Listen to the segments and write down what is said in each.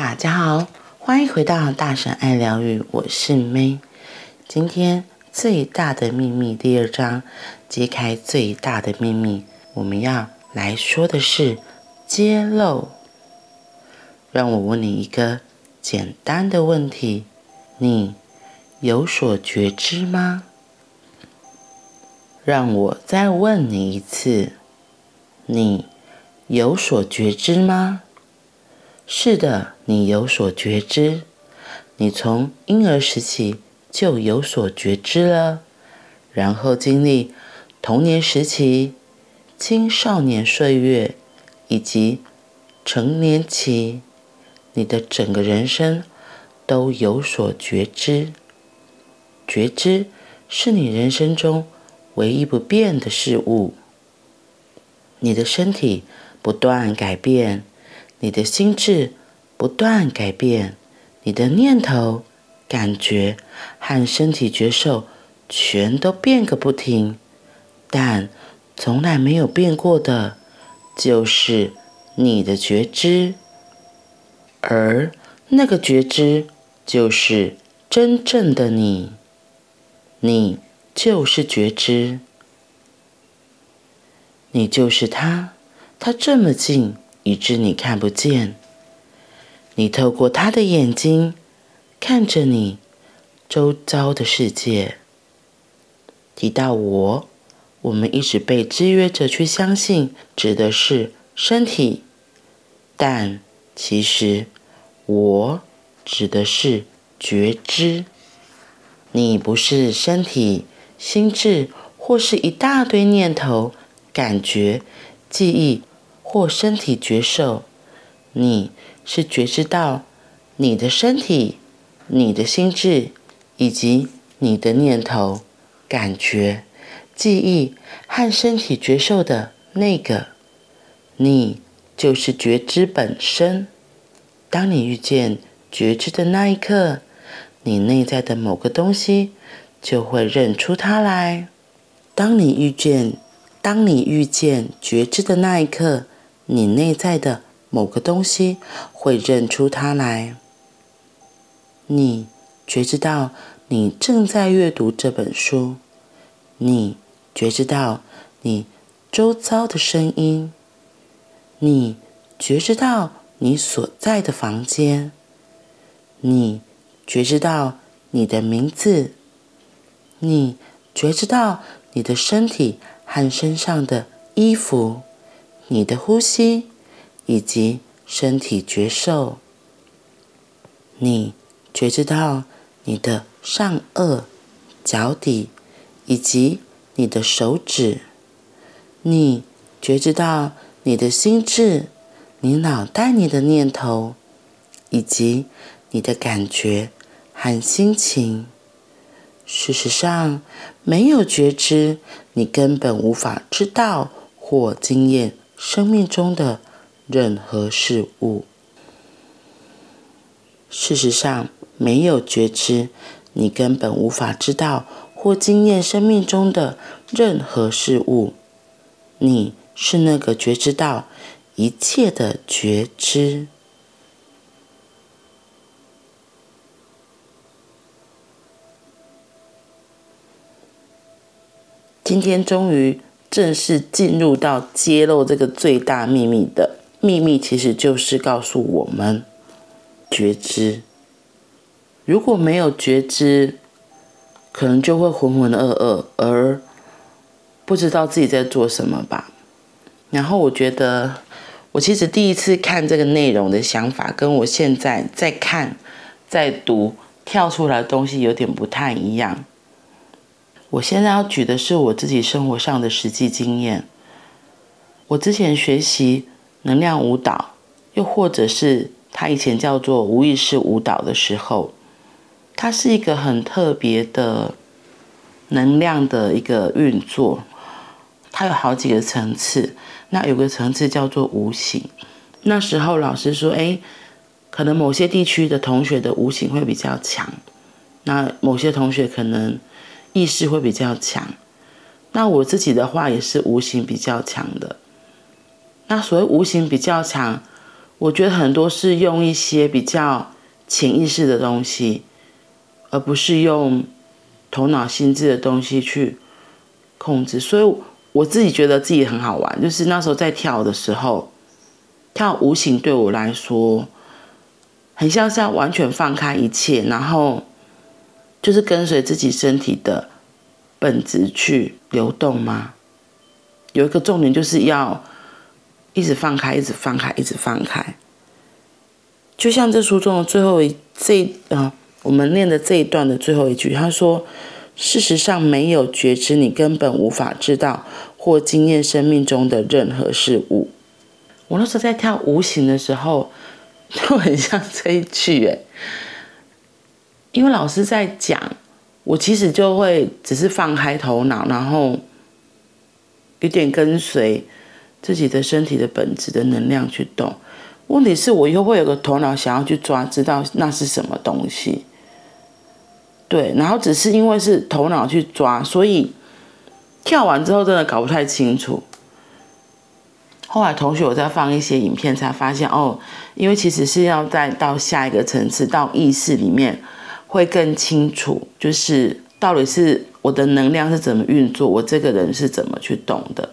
大家好，欢迎回到大神爱疗愈，我是 May。今天最大的秘密第二章，揭开最大的秘密，我们要来说的是揭露。让我问你一个简单的问题：你有所觉知吗？让我再问你一次：你有所觉知吗？是的，你有所觉知。你从婴儿时期就有所觉知了，然后经历童年时期、青少年岁月以及成年期，你的整个人生都有所觉知。觉知是你人生中唯一不变的事物。你的身体不断改变。你的心智不断改变，你的念头、感觉和身体觉受全都变个不停，但从来没有变过的，就是你的觉知，而那个觉知就是真正的你，你就是觉知，你就是他，他这么近。以致你看不见，你透过他的眼睛看着你周遭的世界。提到我，我们一直被制约着去相信，指的是身体，但其实我指的是觉知。你不是身体、心智，或是一大堆念头、感觉、记忆。或身体觉受，你是觉知到你的身体、你的心智以及你的念头、感觉、记忆和身体觉受的那个，你就是觉知本身。当你遇见觉知的那一刻，你内在的某个东西就会认出它来。当你遇见，当你遇见觉知的那一刻。你内在的某个东西会认出它来。你觉知到你正在阅读这本书，你觉知到你周遭的声音，你觉知到你所在的房间，你觉知到你的名字，你觉知到你的身体和身上的衣服。你的呼吸以及身体觉受，你觉知到你的上颚、脚底以及你的手指，你觉知到你的心智、你脑袋里的念头以及你的感觉和心情。事实上，没有觉知，你根本无法知道或经验。生命中的任何事物，事实上，没有觉知，你根本无法知道或经验生命中的任何事物。你是那个觉知到一切的觉知。今天终于。正式进入到揭露这个最大秘密的秘密，其实就是告诉我们觉知。如果没有觉知，可能就会浑浑噩噩，而不知道自己在做什么吧。然后我觉得，我其实第一次看这个内容的想法，跟我现在在看、在读跳出来的东西有点不太一样。我现在要举的是我自己生活上的实际经验。我之前学习能量舞蹈，又或者是它以前叫做无意识舞蹈的时候，它是一个很特别的能量的一个运作。它有好几个层次，那有个层次叫做无形。那时候老师说，哎，可能某些地区的同学的无形会比较强，那某些同学可能。意识会比较强，那我自己的话也是无形比较强的。那所谓无形比较强，我觉得很多是用一些比较潜意识的东西，而不是用头脑心智的东西去控制。所以我自己觉得自己很好玩，就是那时候在跳的时候，跳无形对我来说，很像是要完全放开一切，然后就是跟随自己身体的本质去流动吗？有一个重点就是要。一直放开，一直放开，一直放开。就像这书中的最后一这啊、呃，我们念的这一段的最后一句，他说：“事实上，没有觉知，你根本无法知道或经验生命中的任何事物。”我那时候在跳无形的时候，就很像这一句诶，因为老师在讲，我其实就会只是放开头脑，然后有点跟随。自己的身体的本质的能量去动，问题是我又会有个头脑想要去抓，知道那是什么东西。对，然后只是因为是头脑去抓，所以跳完之后真的搞不太清楚。后来同学我在放一些影片，才发现哦，因为其实是要再到下一个层次，到意识里面会更清楚，就是到底是我的能量是怎么运作，我这个人是怎么去动的。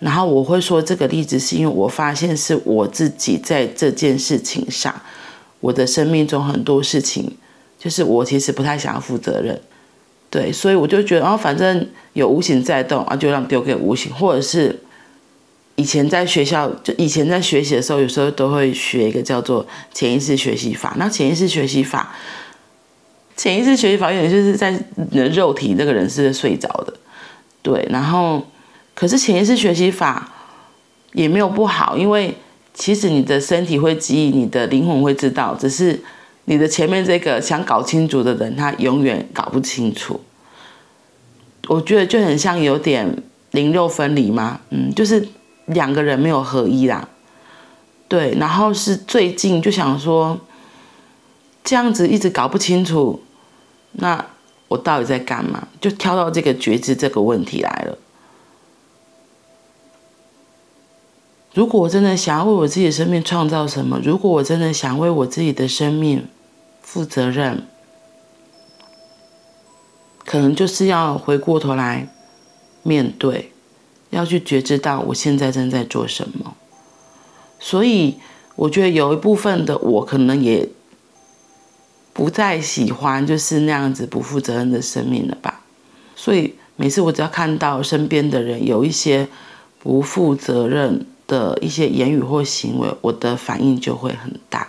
然后我会说这个例子，是因为我发现是我自己在这件事情上，我的生命中很多事情，就是我其实不太想要负责任，对，所以我就觉得，哦，反正有无形在动啊，就让丢给无形，或者是以前在学校，就以前在学习的时候，有时候都会学一个叫做潜意识学习法。那潜意识学习法，潜意识学习法有点就是在你的肉体那个人是睡着的，对，然后。可是潜意识学习法也没有不好，因为其实你的身体会记忆，你的灵魂会知道，只是你的前面这个想搞清楚的人，他永远搞不清楚。我觉得就很像有点灵肉分离嘛，嗯，就是两个人没有合一啦。对，然后是最近就想说，这样子一直搞不清楚，那我到底在干嘛？就跳到这个觉知这个问题来了。如果我真的想要为我自己的生命创造什么，如果我真的想为我自己的生命负责任，可能就是要回过头来面对，要去觉知到我现在正在做什么。所以，我觉得有一部分的我可能也不再喜欢就是那样子不负责任的生命了吧。所以，每次我只要看到身边的人有一些不负责任，的一些言语或行为，我的反应就会很大。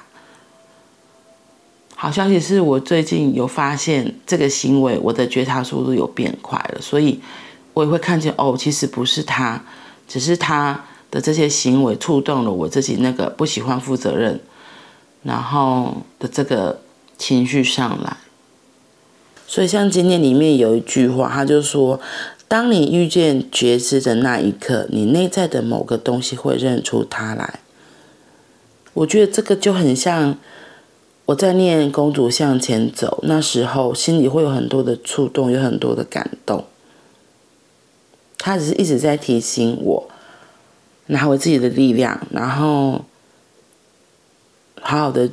好消息是我最近有发现这个行为，我的觉察速度有变快了，所以我也会看见哦，其实不是他，只是他的这些行为触动了我自己那个不喜欢负责任，然后的这个情绪上来。所以像今天里面有一句话，他就说。当你遇见觉知的那一刻，你内在的某个东西会认出它来。我觉得这个就很像我在念《公主向前走》那时候，心里会有很多的触动，有很多的感动。他只是一直在提醒我，拿回自己的力量，然后好好的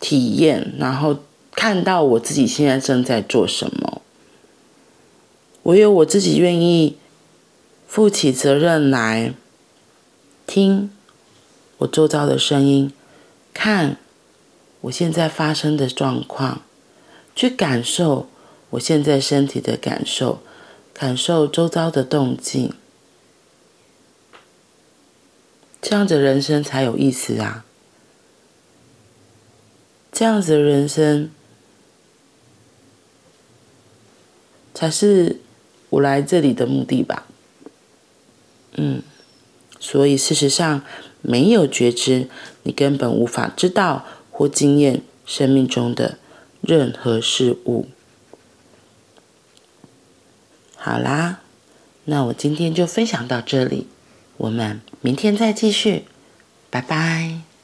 体验，然后看到我自己现在正在做什么。唯有我自己愿意负起责任来听我周遭的声音，看我现在发生的状况，去感受我现在身体的感受，感受周遭的动静，这样子人生才有意思啊！这样子的人生才是。我来这里的目的吧，嗯，所以事实上没有觉知，你根本无法知道或经验生命中的任何事物。好啦，那我今天就分享到这里，我们明天再继续，拜拜。